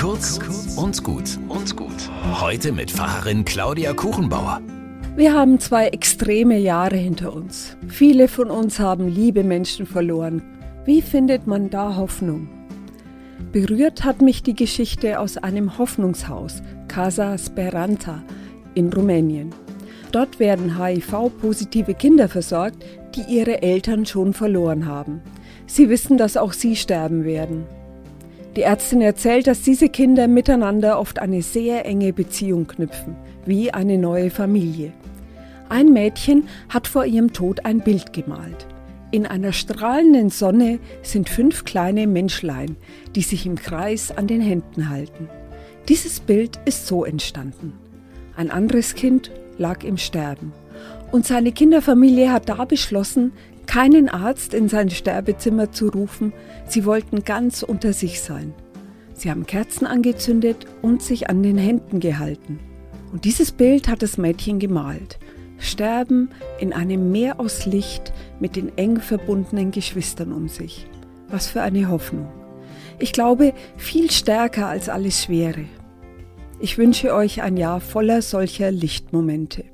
Kurz und gut und gut. Heute mit Pfarrerin Claudia Kuchenbauer. Wir haben zwei extreme Jahre hinter uns. Viele von uns haben liebe Menschen verloren. Wie findet man da Hoffnung? Berührt hat mich die Geschichte aus einem Hoffnungshaus, Casa Speranza, in Rumänien. Dort werden HIV-positive Kinder versorgt, die ihre Eltern schon verloren haben. Sie wissen, dass auch sie sterben werden. Die Ärztin erzählt, dass diese Kinder miteinander oft eine sehr enge Beziehung knüpfen, wie eine neue Familie. Ein Mädchen hat vor ihrem Tod ein Bild gemalt. In einer strahlenden Sonne sind fünf kleine Menschlein, die sich im Kreis an den Händen halten. Dieses Bild ist so entstanden. Ein anderes Kind lag im Sterben. Und seine Kinderfamilie hat da beschlossen, keinen Arzt in sein Sterbezimmer zu rufen, sie wollten ganz unter sich sein. Sie haben Kerzen angezündet und sich an den Händen gehalten. Und dieses Bild hat das Mädchen gemalt. Sterben in einem Meer aus Licht mit den eng verbundenen Geschwistern um sich. Was für eine Hoffnung. Ich glaube, viel stärker als alles Schwere. Ich wünsche euch ein Jahr voller solcher Lichtmomente.